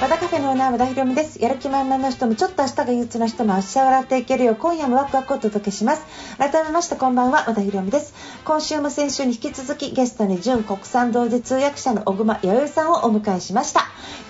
和田カフェのオーナー和田博美です。やる気満々の人もちょっと明日が憂鬱な人も明日笑っていけるよ。う今夜もワクワクお届けします。改めましてこんばんは和田博美です。今週も先週に引き続きゲストに準国産同時通訳者の小熊弥生さんをお迎えしました。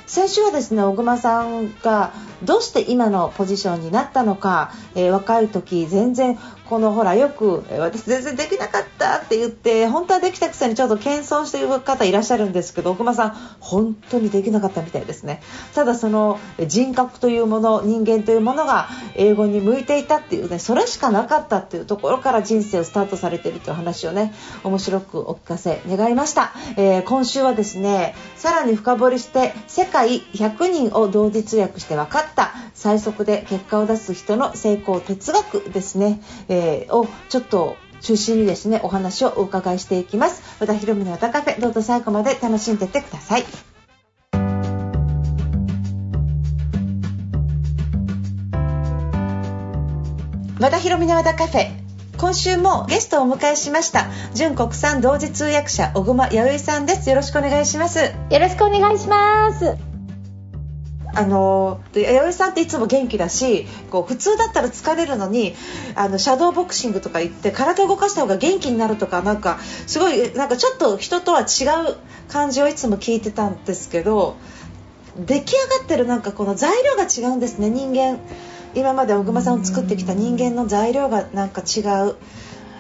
先週はですね小熊さんがどうして今のポジションになったのか、えー若い時全然このほらよく私全然できなかったって言って本当はできたくせにちょっと謙遜している方いらっしゃるんですけど小熊さん本当にできなかったみたいですね。ただその人格というもの人間というものが英語に向いていたっていうねそれしかなかったっていうところから人生をスタートされているという話をね面白くお聞かせ願いました、えー今週はですねさらに深掘りして世界100人を同時通訳して分かった。最速で結果を出す人の成功哲学ですね、をちょっと中心にですねお話をお伺いしていきます。和田博美の和田カフェどうぞ最後まで楽しんでってください。和田博美の和田カフェ今週もゲストをお迎えしました。純国産同時通訳者小熊弥生さんです。よろしくお願いします。よろしくお願いします。あの弥生さんっていつも元気だしこう普通だったら疲れるのにあのシャドーボクシングとか行って体を動かした方が元気になるとかなんかすごいなんかちょっと人とは違う感じをいつも聞いてたんですけど出来上がってるなんかこの材料が違うんですね人間。今まで小熊さんを作ってきた人間の材料がなんか違う。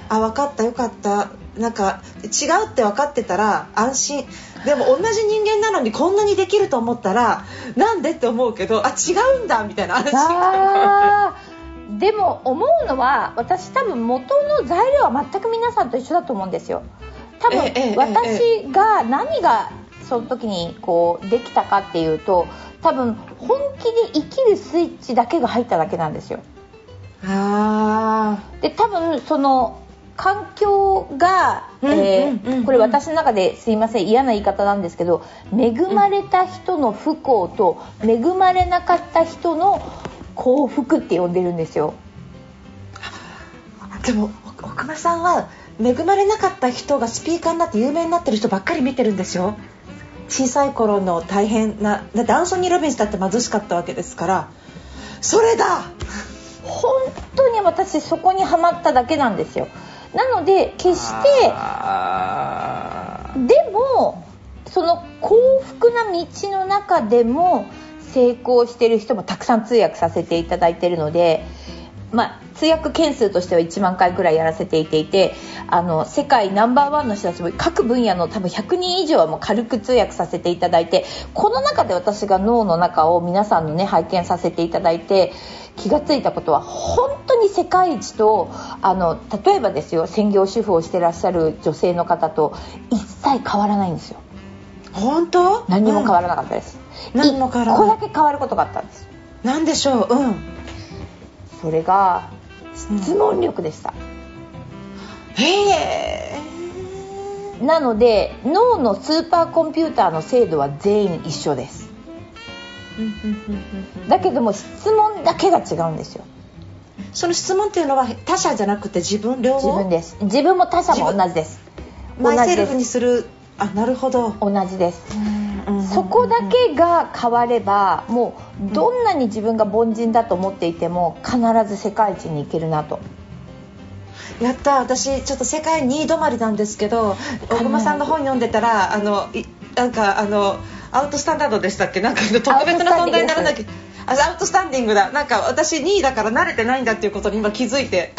あ分かったよかった。なんか違うって分かってたら安心。でも同じ人間なのにこんなにできると思ったらなんでって思うけどあ違うんだみたいな安心感があーでも思うのは私多分元の材料は全く皆さんと一緒だと思うんですよ。多分私が何がその時にこうできたかっていうと多分本気で生きるスイッチだけが入っただけなんですよ。あで多分その環境が、うんえーこれ私の中ですいません嫌な言い方なんですけど恵まれた人の不幸と恵まれなかった人の幸福って呼んでるんですよ。ーでもお奥間さんは恵まれなかった人がスピーカーになって有名になってる人ばっかり見てるんですよ小さい頃の大変なだってアンソニー・ロビンスだって貧しかったわけですからそれだ本当に私そこにはまっただけなんですよ。なので決してでもその幸福な道の中でも成功してる人もたくさん通訳させていただいてるので、まあ、通訳件数としては1万回ぐらいやらせていていてあの世界ナンバーワンの人たちも各分野の多分100人以上はもう軽く通訳させていただいてこの中で私が脳の中を皆さんのね拝見させていただいて気がついたことは本当に世界一とあの例えばですよ専業主婦をしてらっしゃる女性の方と一切変わらないんですよ。本当？何にも変わる、らなかったです、うん。何も変わらない。1個だけ変わることがあったんです。うんなんでしょう？うんそれが質問力でした、へえ。なので脳のスーパーコンピューターの精度は全員一緒です。だけども質問だけが違うんですよ。その質問っていうのは他者じゃなくて自分両方？自分です。自分も他者も同じです。同じでマイセルフにす。する？あなるほど、同じです。そこだけが変わればもうどんなに自分が凡人だと思っていても必ず世界一に行けるなと。やった私ちょっと世界2位止まりなんですけど小熊さんの本読んでたらあのいなんかあのアウトスタンダードでしたっけ？なんか特別な存在にならなきゃ。あアウトスタンディングだ。なんか私2位だから慣れてないんだっていうことに今気づいて。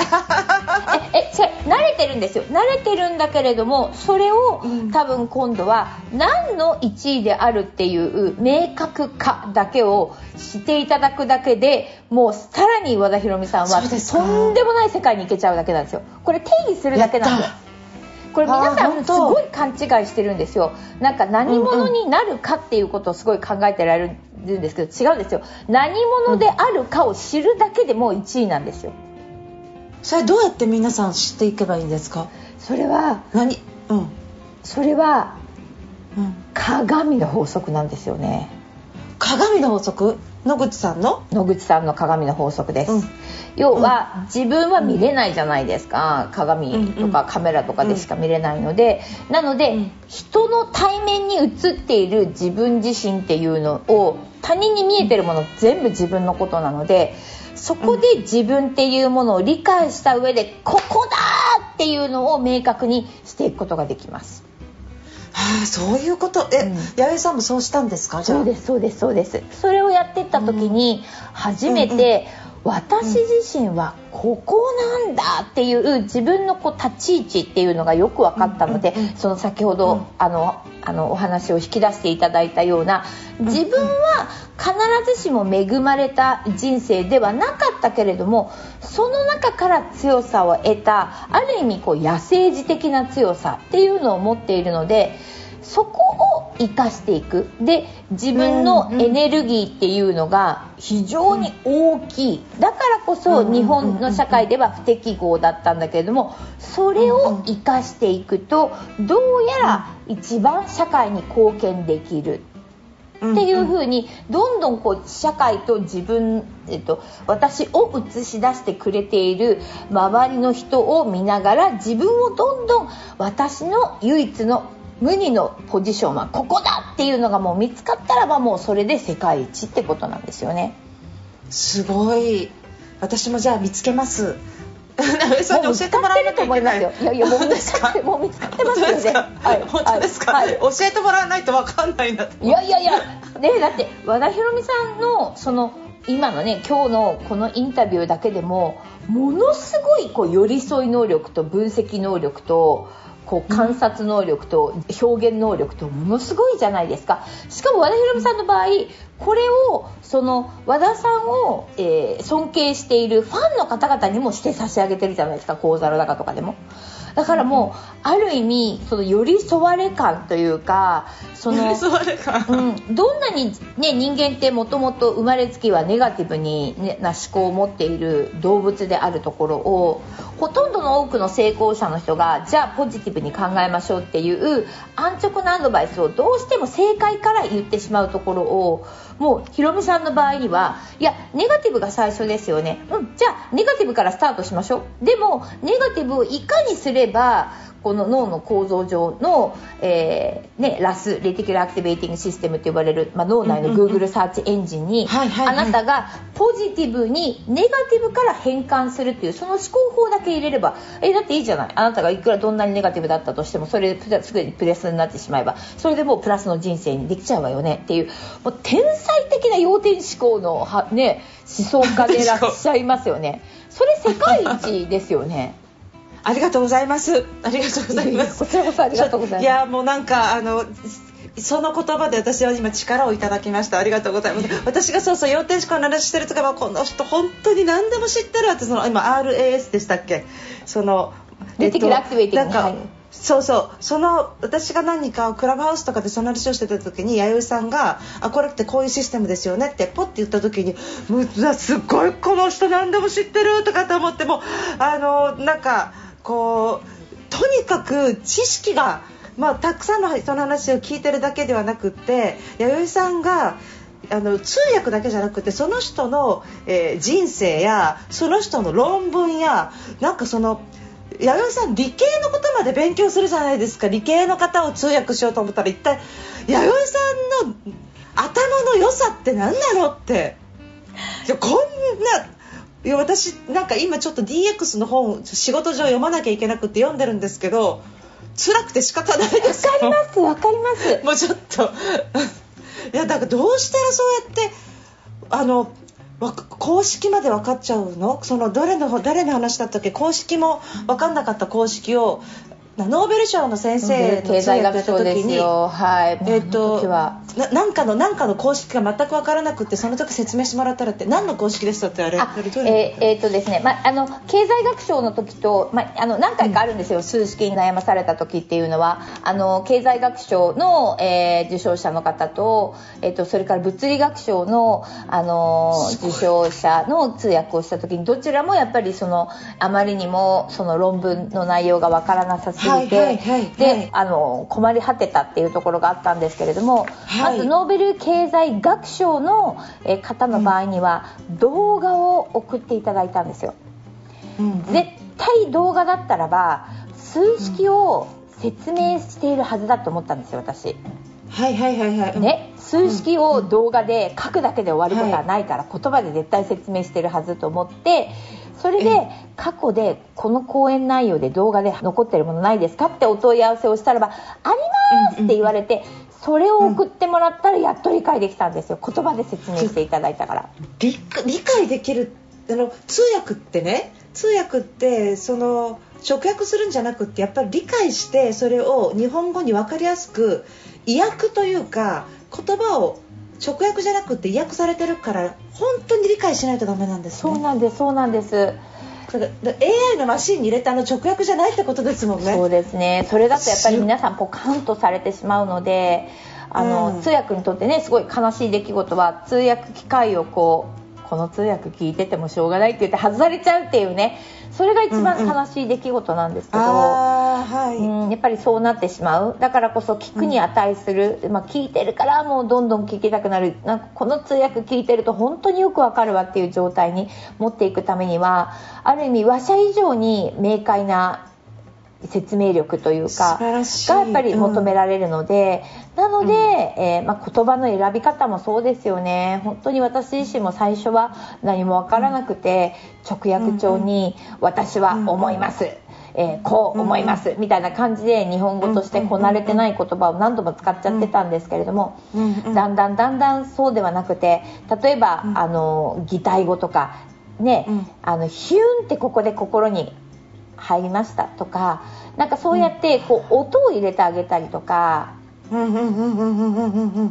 ええそれ慣れてるんですよ。慣れてるんだけれどもそれを、うん。多分今度は何の1位であるっていう明確化だけをしていただくだけでもうさらに和田博美さんはとんでもない世界に行けちゃうだけなんですよ。これ定義するだけなんですよ。これ皆さんすごい勘違いしてるんですよ。なんか何者になるかっていうことをすごい考えてられるんですけど違うんですよ。何者であるかを知るだけでもう1位なんですよ。それどうやって皆さん知っていけばいいんですか？それは何？うん。それはうん。鏡の法則なんですよね。鏡の法則？野口さんの？野口さんの鏡の法則です、うん要は自分は見れないじゃないですか。鏡とかカメラとかでしか見れないので、なので、うん。人の対面に映っている自分自身っていうのを他人に見えてるもの全部自分のことなのでそこで自分っていうものを理解した上でここだっていうのを明確にしていくことができます。はあそういうこと？え、うん。八重さんもそうしたんですか？そうですそうですそうです。それをやってった時に初めて、私自身はここなんだっていう自分のこう立ち位置っていうのがよく分かったので、その先ほど、うん。あのあのお話を引き出していただいたような自分は必ずしも恵まれた人生ではなかったけれどもその中から強さを得たある意味こう野生児的な強さっていうのを持っているのでそこを生かしていく。で自分のエネルギーっていうのが非常に大きい。だからこそうん日本の社会では不適合だったんだけれどもそれを生かしていくとどうやら一番社会に貢献できる。っていう風にどんどんこう社会と自分、えっと、私を映し出してくれている周りの人を見ながら自分をどんどん私の唯一の無二のポジションはここだっていうのがもう見つかったらばもうそれで世界一ってことなんですよね。すごい。私もじゃあ見つけます。さんに教えてもらわなきゃいけない。いますよ。いやいやもう見つかって もう見つかってますよね。はい本当ですか、教えてもらわないとわかんないんだと。いやいやいや、ね、だって和田博美さんのその今のね今日のこのインタビューだけでもものすごいこう寄り添い能力と分析能力とこう観察能力と表現能力とものすごいじゃないですか。しかも和田博美さんの場合これをその和田さんを、えー尊敬しているファンの方々にもして差し上げてるじゃないですか。講座の中とかでも。だからもうある意味その寄り添われ感というかそのうん、どんなに、ね、人間ってもともと生まれつきはネガティブに、ね、な思考を持っている動物であるところをほとんどの多くの成功者の人がじゃあポジティブに考えましょうっていう安直なアドバイスをどうしても正解から言ってしまうところをもうひろみさんの場合にはいやネガティブが最初ですよね、うん、じゃあネガティブからスタートしましょう。でもネガティブをいかにすればこの脳の構造上の、えーね、 RAS reticular activating system と呼ばれる、まあ、脳内の Google サーチエンジンに、あなたがポジティブにネガティブから変換するっていうその思考法だけ入れればえだっていいじゃないあなたがいくらどんなにネガティブだったとしてもそれすぐにプラスになってしまえばそれでもうプラスの人生にできちゃうわよねっていうもう天才的な要点思考のは、ね、思想家でいらっしゃいますよね。それ世界一ですよね。ありがとうございます。ありがとうございます。こちらこそありがとうございます。いやもうなんかあのその言葉で私は今力をいただきました。ありがとうございます。私がそうそう要点思考の話してる時はこの人本当に何でも知ってるってその今 RAS でしたっけ？その reticular activatingそうそうその私が何かクラブハウスとかでその話をしてた時に弥生さんが「あこれってこういうシステムですよね」ってポッて言った時に「もううわすっごいこの人何でも知ってる」とかと思ってもあのなんかこうとにかく知識が、まあ、たくさんの人の話を聞いてるだけではなくて弥生さんがあの通訳だけじゃなくてその人の、えー人生やその人の論文やなんかその弥生さん理系のことまで勉強するじゃないですか。理系の方を通訳しようと思ったら一体弥生さんの頭の良さって何なのって。こんないや私なんか今ちょっと DX の本仕事上読まなきゃいけなくて読んでるんですけど辛くて仕方ないですわかりますわかります。もうちょっと。いやだからどうしたらそうやってあのわ公式まで分かっちゃうの？そのどれの誰の話だったっけ？公式も分かんなかった公式をノーベル賞の先生の経済学賞ですよ。はい。えっ、あのと時は。ななんかのなんかの公式が全く分からなくてその時説明してもらったらって何の公式でしたってあれ？あえーえーとですね、まあ、あの経済学賞の時と、まあ、あの何回かあるんですよ、数式に悩まされた時っていうのは。あの経済学賞の、えー受賞者の方と,、えー、とそれから物理学賞のあの受賞者の通訳をした時にどちらもやっぱりそのあまりにもその論文の内容がわからなさすすぎて、はいはいはいはい。であの困り果てたっていうところがあったんですけれども、はい。まずノーベル経済学賞のえー方の場合には、動画を送っていただいたんですよ。うん。うん絶対動画だったらば数式を説明しているはずだと思ったんですよ私。はいはいはいはい。ね、数式を動画で書くだけで終わることはないから、言葉で絶対説明してるはずと思ってそれで過去でこの講演内容で動画で残ってるものないですかってお問い合わせをしたらば「あります!」って言われてそれを送ってもらったらやっと理解できたんですよ言葉で説明していただいたから。理解できるあの通訳ってね通訳ってその直訳するんじゃなくってやっぱり理解してそれを日本語に分かりやすく意訳というか言葉を直訳じゃなくて意訳されてるから本当に理解しないとダメなんですね。そうなんですそうなんです。だからだ AI のマシンに入れたあの直訳じゃないってことですもんね。そうですね。それだとやっぱり皆さんポカンとされてしまうのであの、うん。通訳にとってねすごい悲しい出来事は通訳機械をこうこの通訳聞いててもしょうがないって言って外されちゃうっていうね。それが一番うんうん悲しい出来事なんですけど、ああはい、うん、やっぱりそうなってしまう。だからこそ聞くに値する、まあ、聞いてるからもうどんどん聞きたくなる。なんかこの通訳聞いてると本当によくわかるわっていう状態に持っていくためにはある意味話者以上に明快な説明力という素かがやっぱり求められるので、なので、えーまあ、言葉の選び方もそうですよね。本当に私自身も最初は何も分からなくて、直訳帳に「私は思います」えーこう思います。みたいな感じで日本語としてこなれてない言葉を何度も使っちゃってたんですけれども、うんうんだんだんだんだんそうではなくて例えば、あの擬態語とかね、うん。あのヒューンってここで心に入りましたとかなんかそうやってこう、音を入れてあげたりとか。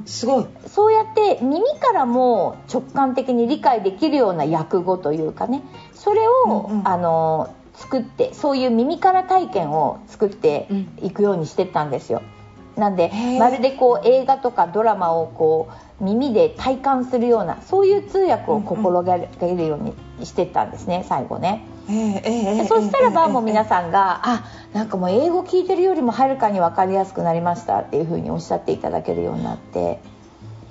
すごい。そうやって耳からも直感的に理解できるような訳語というかね。それを、あの作ってそういう耳から体験を作っていくようにしてったんですよ。なんでまるでこう映画とかドラマをこう耳で体感するようなそういう通訳を心がけるようにしてったんですね、最後ね。えええーそしたらばもう皆さんがあなんかもう英語聞いてるよりもはるかに分かりやすくなりましたっていうふうにおっしゃっていただけるようになって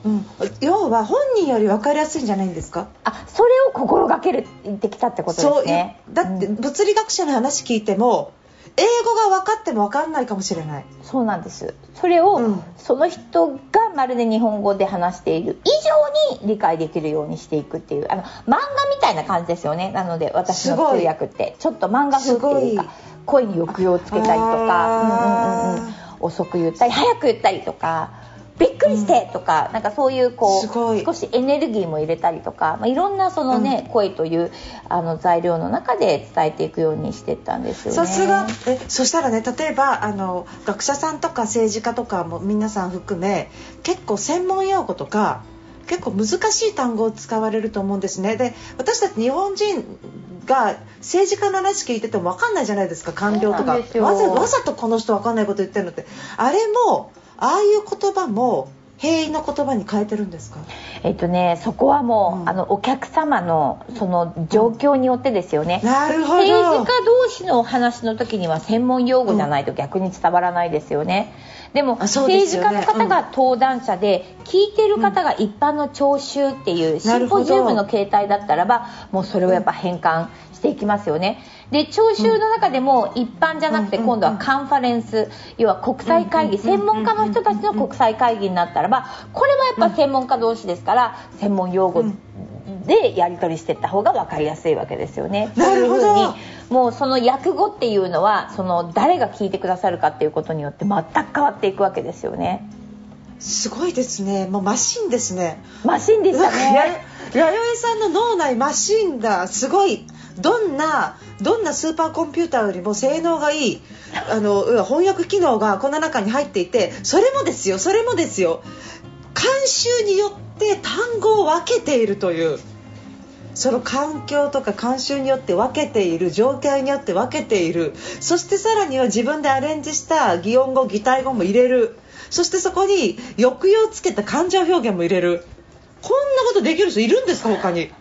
うん、要は本人より分かりやすいんじゃないんですかあそれを心がけるできたってことですねそうだって物理学者の話聞いても英語が分かっても分かんないかもしれない。そうなんです。それを、うん。その人がまるで日本語で話している以上に理解できるようにしていくっていうあの漫画みたいな感じですよね。なので私の通訳って。ちょっと漫画風っていうか声に抑揚をつけたりとか、うんうんうん、遅く言ったり早く言ったりとかびっくりしてとか、なんかそういうこう少しエネルギーも入れたりとか、まあ、いろんなそのね、声というあの材料の中で伝えていくようにしてたんですよね。さすが。えそしたらね例えばあの学者さんとか政治家とかも皆さん含め結構専門用語とか結構難しい単語を使われると思うんですね。で私たち日本人が政治家の話聞いてても分かんないじゃないですか官僚とか。わざわざとこの人分かんないこと言ってるのって。あれもああいう言葉も平易な言葉に変えてるんですか？えっとね、そこはもう、うんあのお客様のその状況によってですよね。なるほど政治家同士のお話の時には専門用語じゃないと逆に伝わらないですよね。でもあそうで政治家の方が登壇者で、聞いてる方が一般の聴衆っていうシンポジウムの形態だったらばもうそれをやっぱ変換していきますよね。で聴衆の中でも一般じゃなくてうん今度はカンファレンス要は国際会議うん専門家の人たちの国際会議になったらばこれはやっぱ専門家同士ですから専門用語でやり取りしていった方が分かりやすいわけですよね。なるほどにもうその訳語っていうのはその誰が聞いてくださるかっていうことによって全く変わっていくわけですよね。すごいですねもうマシンですねマシンでしたね。や弥生さんの脳内マシンだすごいどんなどんなスーパーコンピューターよりも性能がいいあの翻訳機能がこの中に入っていてそれもですよそれもですよ慣習によって単語を分けているというその環境とか慣習によって分けている状態によって分けている。そしてさらには自分でアレンジした擬音語擬態語も入れる。そしてそこに抑揚をつけた感情表現も入れる。こんなことできる人いるんですか他に。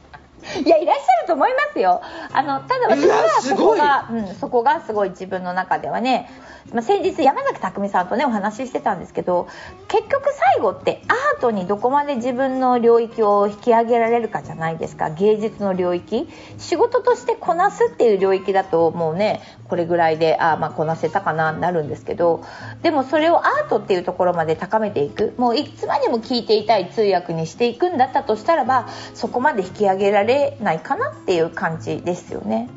いやいらっしゃると思いますよ。あのただ私はそこが、うん、そこがすごい自分の中ではねまあ、先日山崎匠さんとねお話ししてたんですけど結局最後ってアートにどこまで自分の領域を引き上げられるかじゃないですか。芸術の領域。仕事としてこなすっていう領域だともうねこれぐらいであまあこなせたかななるんですけどでもそれをアートっていうところまで高めていく。もういつまでも聞いていたい通訳にしていくんだったとしたらばそこまで引き上げられないかなっていう感じですよね。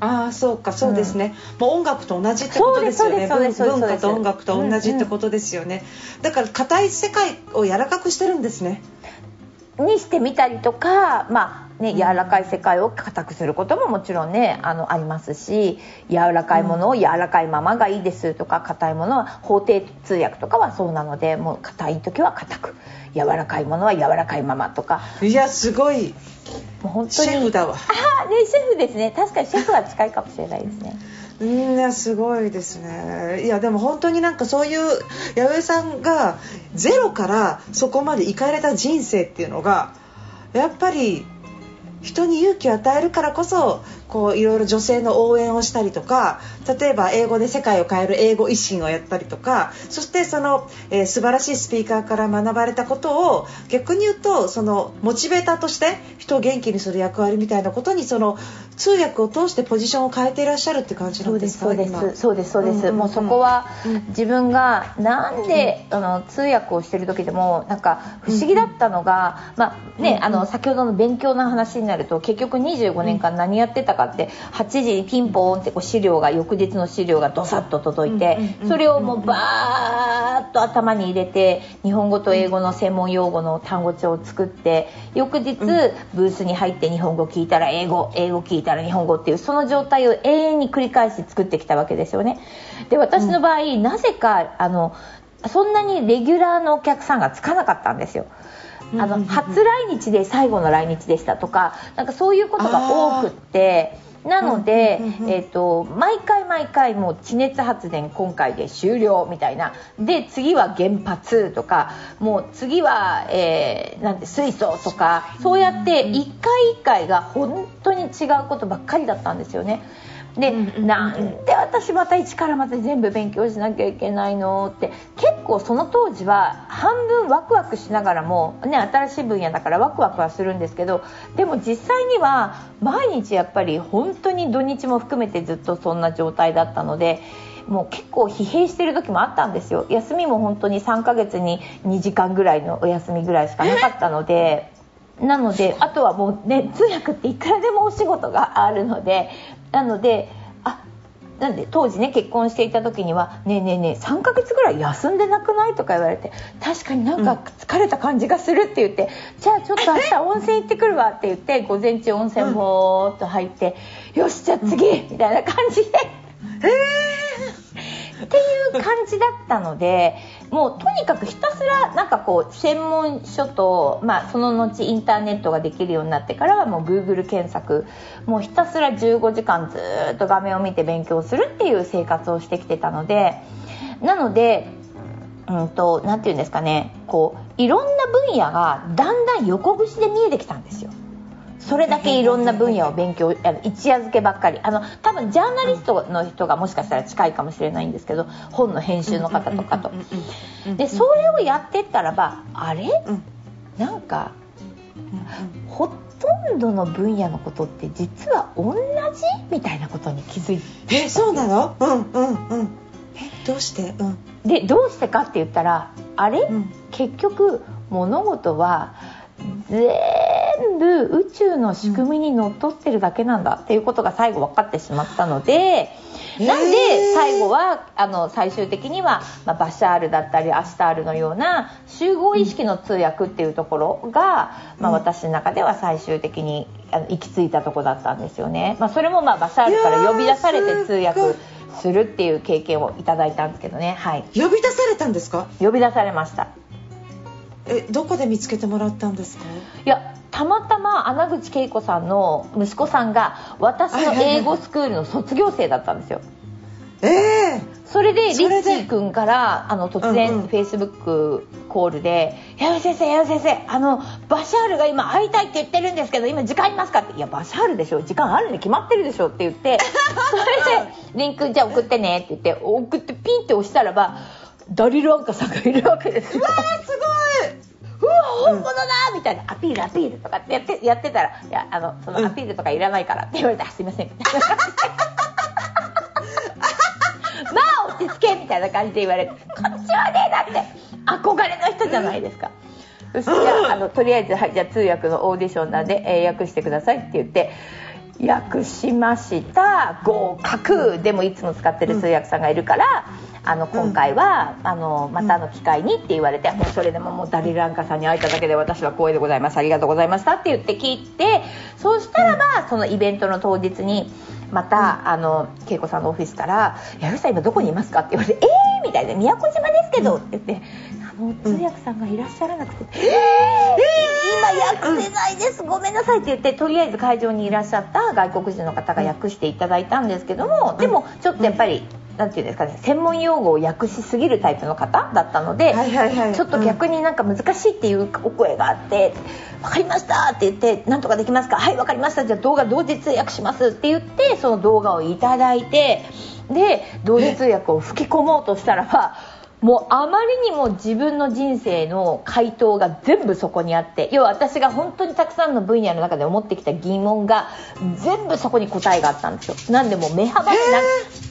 ああそうかそうですね、うん、もう音楽と同じってことですよね。文化と音楽と同じってことですよね、うんうん、だから硬い世界を柔らかくしてるんですねにしてみたりとかまあね、柔らかい世界を硬くすることももちろんねあのありますし柔らかいものを柔らかいままがいいですとか硬いものは法定通訳とかはそうなのでもう硬い時は硬く柔らかいものは柔らかいままとか。いやすごい。もう本当に。シェフだわ。あねシェフですね。確かにシェフは近いかもしれないですねみんなすごいですね。いやでも本当になんかそういう弥生さんがゼロからそこまで行かれた人生っていうのがやっぱり人に勇気を与えるからこそこういろいろ女性の応援をしたりとか例えば英語で世界を変える英語維新をやったりとかそしてその、えー、素晴らしいスピーカーから学ばれたことを逆に言うとそのモチベーターとして人を元気にする役割みたいなことにその通訳を通してポジションを変えていらっしゃるって感じなんですかそうですそうですそうです、うんうん、もうそこは自分がなんで、うん、あの通訳をしてる時でもなんか不思議だったのが、まあね、あの先ほどの勉強の話になると結局25年間何やってたかって8時にピンポーンってこう資料が翌日の資料がどさっと届いてそれをもうバーッと頭に入れて日本語と英語の専門用語の単語帳を作って翌日ブースに入って日本語聞いたら英語英語聞いたら日本語っていうその状態を永遠に繰り返し作ってきたわけですよね。で私の場合、なぜかあのそんなにレギュラーのお客さんがつかなかったんですよ。あの初来日で最後の来日でしたとかなんかそういうことが多くって。なので、えーと、毎回毎回もう地熱発電今回で終了みたいなで次は原発とかもう次は、えー、なんて水素とかそうやって一回一回が本当に違うことばっかりだったんですよね。で、なんで私また一からまた全部勉強しなきゃいけないの？って結構その当時は半分ワクワクしながらも、ね、新しい分野だからワクワクはするんですけどでも実際には毎日やっぱり本当に土日も含めてずっとそんな状態だったので。もう結構疲弊してる時もあったんですよ休みも本当に3ヶ月に2時間ぐらいのお休みぐらいしかなかったのでなのであとはもうね通訳っていくらでもお仕事があるのでなのであなんで当時ね結婚していた時には「ねえねえねえ3ヶ月ぐらい休んでなくない?」とか言われて「確かになんか疲れた感じがする」って言って「うん、じゃあちょっと明日温泉行ってくるわ」って言って午前中温泉ぼーっと入って「よしじゃあ次」みたいな感じで。っていう感じだったのでもうとにかくひたすらなんかこう専門書と、まあ、その後インターネットができるようになってからはもう Google 検索もうひたすら15時間ずっと画面を見て勉強するっていう生活をしてきてたのでなのでうんと何て言うんですかねこういろんな分野がだんだん横串で見えてきたんですよ。それだけいろんな分野を勉強あの一夜漬けばっかりあの多分ジャーナリストの人がもしかしたら近いかもしれないんですけど本の編集の方とかと。でそれをやってったらばあれ、なんか、ほとんどの分野のことって実は同じみたいなことに気づいてえそうなのうんうんうんえどうして、うん、でどうしてかって言ったらあれ、うん、結局物事は全部宇宙の仕組みにのっとってるだけなんだっていうことが最後分かってしまったので。なんで最後はあの最終的には、まあ、バシャールだったりアシタールのような集合意識の通訳っていうところが、まあ、私の中では最終的にあの行き着いたとこだったんですよね。まあ、それもまあバシャールから呼び出されて通訳するっていう経験をいただいたんですけどね。はい。呼び出されたんですか？呼び出されました。えどこで見つけてもらったんですか？いやたまたま穴口恵子さんの息子さんが私の英語スクールの卒業生だったんですよ。ええー、そそれでリッチー君からあの突然フェイスブックコールで「弥生先生弥生先生あのバシャールが今会いたいって言ってるんですけど今時間ありますか?」って「いやバシャールでしょ時間あるに決まってるでしょ」って言って それで「リンクじゃあ送ってね」って言って送ってピンって押したらばダリル・アンカさんがいるわけですよ。本物だみたいなアピールアピールとかってやってやってたら「いやあのそのアピールとかいらないから」って言われて「あすいません」みたいな感じでまあ落ち着けみたいな感じで言われて「こっちはねだって憧れの人じゃないですか」そしてああのとりあえず、はい、じゃあ通訳のオーディションなんで、えー訳してくださいって言って訳しました合格でもいつも使ってる通訳さんがいるから、あの今回は、あのまたの機会にって言われて、もうそれでももうダリル・アンカさんに会えただけで私は光栄でございます。ありがとうございましたって言って聞いてそうしたらば、そのイベントの当日にまた、あの恵子さんのオフィスから「矢口さん今どこにいますか?」って言われて「えー!」みたいな「宮古島ですけど」って言って。あの通訳さんがいらっしゃらなくて「えー、今訳せないですごめんなさい」って言ってとりあえず会場にいらっしゃった外国人の方が訳していただいたんですけどもでもちょっとやっぱりなんていうんですかね専門用語を訳しすぎるタイプの方だったので、はいはいはいちょっと逆になんか難しいっていうお声があって「分かりました」って言って「なんとかできますか?」「はい分かりましたじゃあ動画同時通訳します」って言ってその動画をいただいてで同時通訳を吹き込もうとしたらばもうあまりにも自分の人生の回答が全部そこにあって要は私が本当にたくさんの分野の中で思ってきた疑問が全部そこに答えがあったんですよ。なんでもう目幅が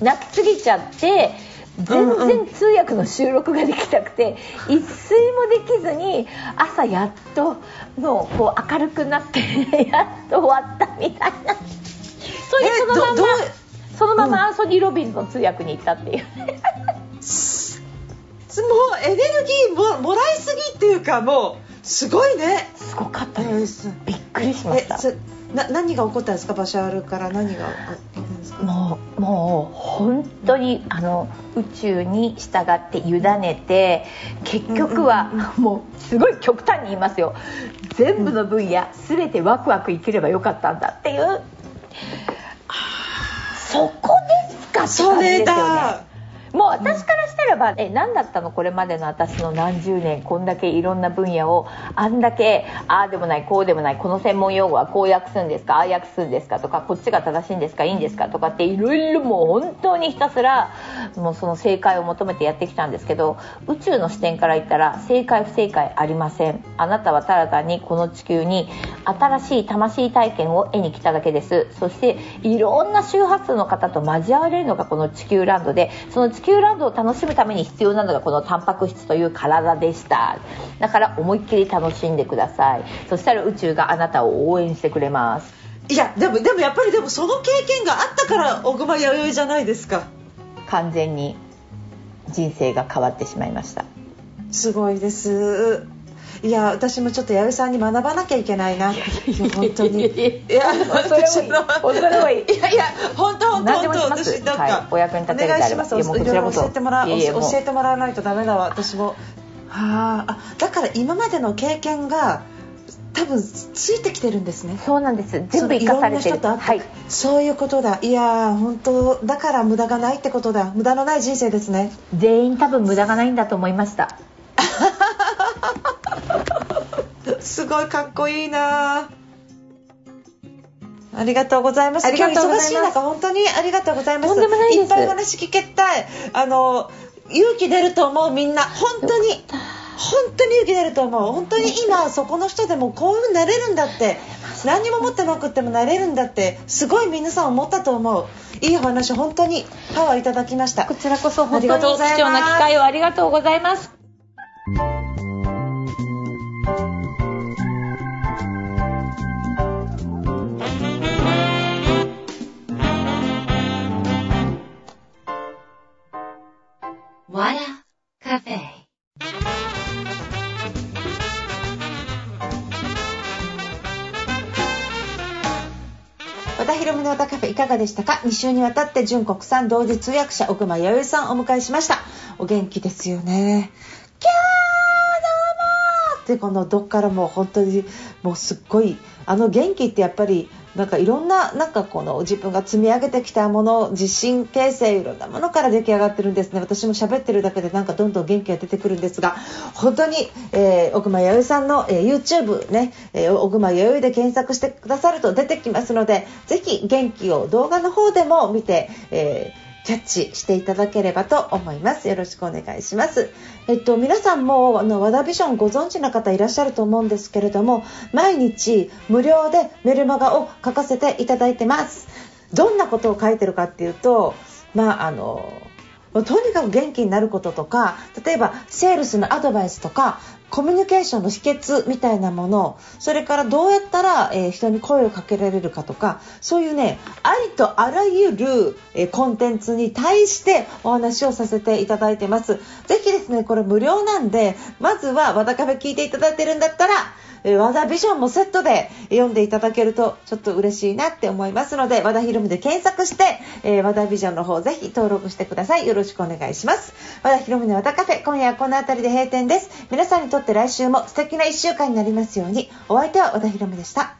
ななきすぎちゃって全然通訳の収録ができなくて一睡もできずに朝やっともうこう明るくなって やっと終わったみたいな。それでえそのままそのままアンソニー・ロビンズの通訳に行ったっていう もうエネルギーももらいすぎっていうかもうすごいね。すごかったえです。びっくりしました。な何が起こったんですか？バシャールから何が起こったんですか？もうもう本当にあの宇宙に従って委ねて結局はもうすごい極端に言いますよ。全部の分野全てワクワク生きればよかったんだっていう。そこですかそれだもう私からしたらば、え何だったの？これまでの私の何十年こんだけいろんな分野をあんだけああでもないこうでもないこの専門用語はこう訳すんですか？ああ訳すんですか？とかこっちが正しいんですか？いいんですか？とかっていろいろもう本当にひたすらもうその正解を求めてやってきたんですけど宇宙の視点から言ったら正解不正解ありません。あなたはただ単にこの地球に新しい魂体験を得に来ただけです。そしていろんな周波数の方と交われるのがこの地球ランドでその地球ランドを楽しむために必要なのがこのタンパク質という体でした。だから思いっきり楽しんでください。そしたら宇宙があなたを応援してくれます。いやでもでもやっぱりでもその経験があったから小熊弥生じゃないですか。完全に人生が変わってしまいました。すごいですいや私もちょっと弥生さんに学ばなきゃいけないな。いや本当にいや恐れ多い恐れ多いいやいや本当本当何でも本当します。私なんか、はい。お役に立てるであればお願いします。いろいろ教えてもら教えてもらわないとダメだわ。私も。はあ。あだから今までの経験が多分ついてきてるんですね。そうなんです。全部生かされてる。はい。そういうことだ。いやー本当だから無駄がないってことだ。無駄のない人生ですね。全員多分無駄がないんだと思いました。す ごいかっこいいなありがとうございます。ありがとうございます今日忙しい中本当にありがとうございます。とんでもないですっぱい話聞けたい。あの勇気出ると思うみんな本当に本当に勇気出ると思う。本当に今そこの人でもこういう風になれるんだって何にも持ってなくってもなれるんだってすごい皆さん思ったと思う。いいお話本当にパワーいただきました。こちらこそ本当に貴重な機会をありがとうございますひろみの歌カフェいかがでしたか？2週にわたって純国産同時通訳者奥間弥生さんをお迎えしました。お元気ですよね。キャーどうもってこのどっからも本当にもうすっごいあの元気ってやっぱりなんかいろんななんかこの自分が積み上げてきたもの自信形成いろんなものから出来上がってるんですね。私も喋ってるだけでなんかどんどん元気が出てくるんですが本当に、えー、奥間弥生さんの、えー、YouTube ね、えー、奥間弥生で検索してくださると出てきますのでぜひ元気を動画の方でも見て、えーキャッチしていただければと思います。よろしくお願いします。えっと、皆さんも、あの、和田ビジョンご存知の方いらっしゃると思うんですけれども、毎日無料でメルマガを書かせていただいてます。どんなことを書いてるかっていうと、まあ、あの、とにかく元気になることとか例えばセールスのアドバイスとかコミュニケーションの秘訣みたいなものそれからどうやったら、えー、人に声をかけられるかとかそういうねありとあらゆる、えー、コンテンツに対してお話をさせていただいてます。ぜひですねこれ無料なんでまずは和田カフェ聞いていただいてるんだったらえ和田ビジョンもセットで読んでいただけるとちょっと嬉しいなって思いますので和田ヒロムで検索して、えー、和田ビジョンの方ぜひ登録してください。よろしくお願いします。和田ヒロムの和田カフェ今夜はこの辺りで閉店です。皆さんにとって来週も素敵な1週間になりますように。お相手は和田ヒロムでした。